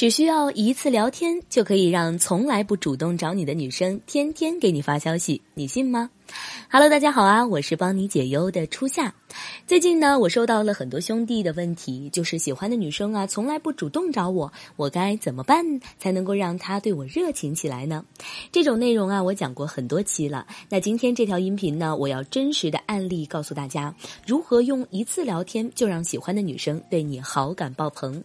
只需要一次聊天，就可以让从来不主动找你的女生天天给你发消息，你信吗？？Hello，大家好啊，我是帮你解忧的初夏。最近呢，我收到了很多兄弟的问题，就是喜欢的女生啊，从来不主动找我，我该怎么办才能够让她对我热情起来呢？这种内容啊，我讲过很多期了。那今天这条音频呢，我要真实的案例告诉大家，如何用一次聊天就让喜欢的女生对你好感爆棚。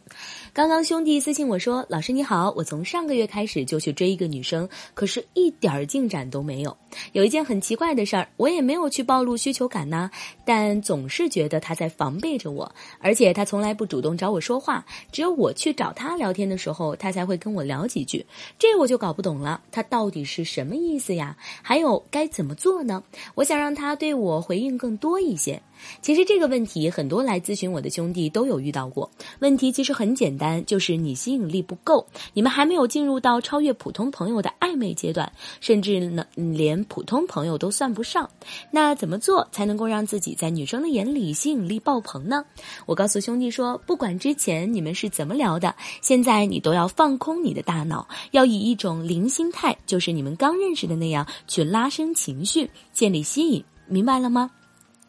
刚刚兄弟私信我说：“老师你好，我从上个月开始就去追一个女生，可是一点进展都没有。有一件很奇怪。”的事儿，我也没有去暴露需求感呢，但总是觉得他在防备着我，而且他从来不主动找我说话，只有我去找他聊天的时候，他才会跟我聊几句，这我就搞不懂了，他到底是什么意思呀？还有该怎么做呢？我想让他对我回应更多一些。其实这个问题，很多来咨询我的兄弟都有遇到过。问题其实很简单，就是你吸引力不够，你们还没有进入到超越普通朋友的暧昧阶段，甚至呢，连普通朋友都算不上。那怎么做才能够让自己在女生的眼里吸引力爆棚呢？我告诉兄弟说，不管之前你们是怎么聊的，现在你都要放空你的大脑，要以一种零心态，就是你们刚认识的那样去拉升情绪，建立吸引，明白了吗？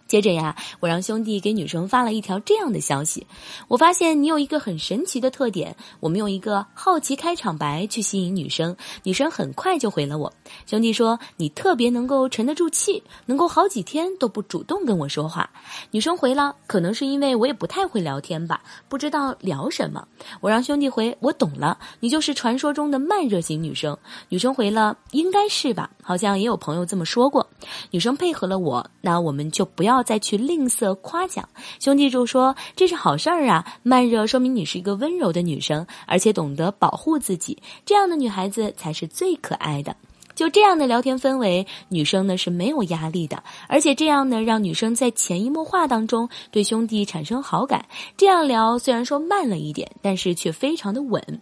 接着呀，我让兄弟给女生发了一条这样的消息。我发现你有一个很神奇的特点，我们用一个好奇开场白去吸引女生，女生很快就回了我。兄弟说你特别能够沉得住气，能够好几天都不主动跟我说话。女生回了，可能是因为我也不太会聊天吧，不知道聊什么。我让兄弟回，我懂了，你就是传说中的慢热型女生。女生回了，应该是吧，好像也有朋友这么说过。女生配合了我，那我们就不要。要再去吝啬夸奖，兄弟就说这是好事儿啊！慢热说明你是一个温柔的女生，而且懂得保护自己，这样的女孩子才是最可爱的。就这样的聊天氛围，女生呢是没有压力的，而且这样呢让女生在潜移默化当中对兄弟产生好感。这样聊虽然说慢了一点，但是却非常的稳。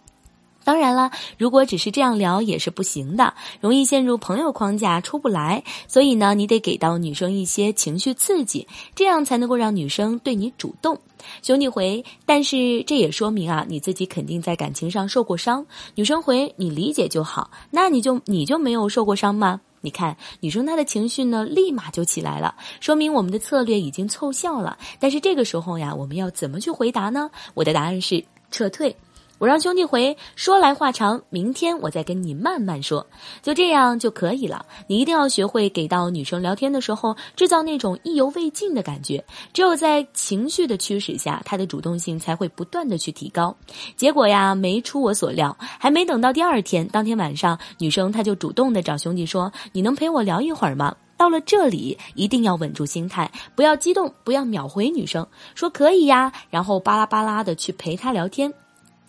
当然了，如果只是这样聊也是不行的，容易陷入朋友框架出不来。所以呢，你得给到女生一些情绪刺激，这样才能够让女生对你主动。兄弟回，但是这也说明啊，你自己肯定在感情上受过伤。女生回，你理解就好。那你就你就没有受过伤吗？你看，女生她的情绪呢，立马就起来了，说明我们的策略已经凑效了。但是这个时候呀，我们要怎么去回答呢？我的答案是撤退。我让兄弟回说来话长，明天我再跟你慢慢说，就这样就可以了。你一定要学会给到女生聊天的时候制造那种意犹未尽的感觉，只有在情绪的驱使下，她的主动性才会不断的去提高。结果呀，没出我所料，还没等到第二天，当天晚上，女生她就主动的找兄弟说：“你能陪我聊一会儿吗？”到了这里，一定要稳住心态，不要激动，不要秒回女生说可以呀，然后巴拉巴拉的去陪她聊天。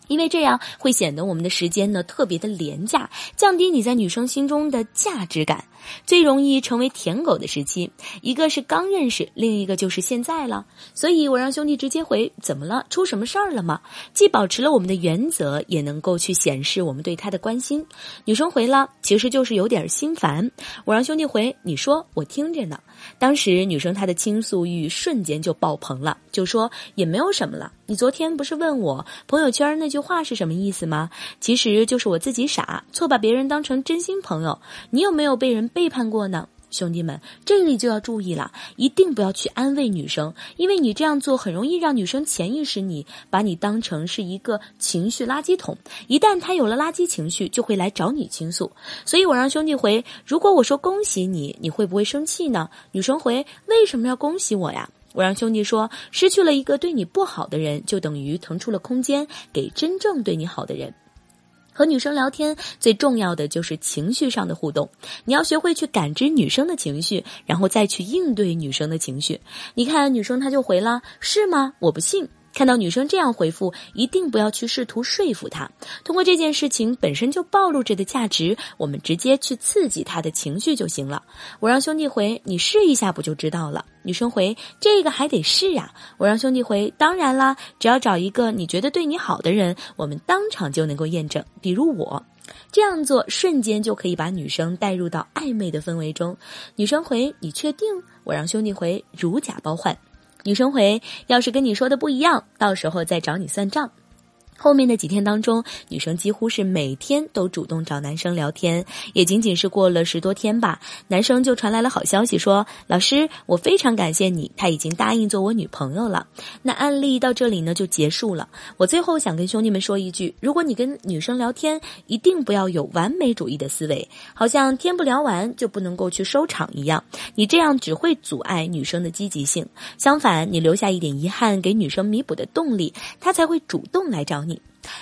因为这样会显得我们的时间呢特别的廉价，降低你在女生心中的价值感。最容易成为舔狗的时期，一个是刚认识，另一个就是现在了。所以我让兄弟直接回：怎么了？出什么事儿了吗？既保持了我们的原则，也能够去显示我们对他的关心。女生回了，其实就是有点心烦。我让兄弟回：你说，我听着呢。当时女生她的倾诉欲瞬间就爆棚了，就说也没有什么了。你昨天不是问我朋友圈那句话是什么意思吗？其实就是我自己傻，错把别人当成真心朋友。你有没有被人？背叛过呢，兄弟们，这里就要注意了，一定不要去安慰女生，因为你这样做很容易让女生潜意识你把你当成是一个情绪垃圾桶，一旦她有了垃圾情绪，就会来找你倾诉。所以我让兄弟回，如果我说恭喜你，你会不会生气呢？女生回，为什么要恭喜我呀？我让兄弟说，失去了一个对你不好的人，就等于腾出了空间给真正对你好的人。和女生聊天最重要的就是情绪上的互动，你要学会去感知女生的情绪，然后再去应对女生的情绪。你看，女生她就回了，是吗？我不信。看到女生这样回复，一定不要去试图说服她。通过这件事情本身就暴露着的价值，我们直接去刺激她的情绪就行了。我让兄弟回，你试一下不就知道了。女生回，这个还得试呀。我让兄弟回，当然啦，只要找一个你觉得对你好的人，我们当场就能够验证。比如我，这样做瞬间就可以把女生带入到暧昧的氛围中。女生回，你确定？我让兄弟回，如假包换。女生回：“要是跟你说的不一样，到时候再找你算账。”后面的几天当中，女生几乎是每天都主动找男生聊天。也仅仅是过了十多天吧，男生就传来了好消息，说：“老师，我非常感谢你，他已经答应做我女朋友了。”那案例到这里呢就结束了。我最后想跟兄弟们说一句：如果你跟女生聊天，一定不要有完美主义的思维，好像天不聊完就不能够去收场一样。你这样只会阻碍女生的积极性。相反，你留下一点遗憾，给女生弥补的动力，她才会主动来找。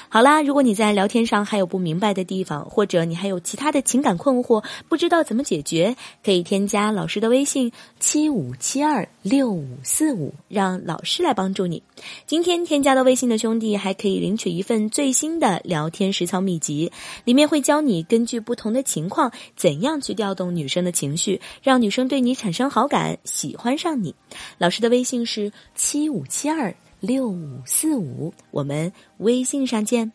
好啦，如果你在聊天上还有不明白的地方，或者你还有其他的情感困惑，不知道怎么解决，可以添加老师的微信七五七二六五四五，让老师来帮助你。今天添加到微信的兄弟还可以领取一份最新的聊天实操秘籍，里面会教你根据不同的情况，怎样去调动女生的情绪，让女生对你产生好感，喜欢上你。老师的微信是七五七二。六五四五，我们微信上见。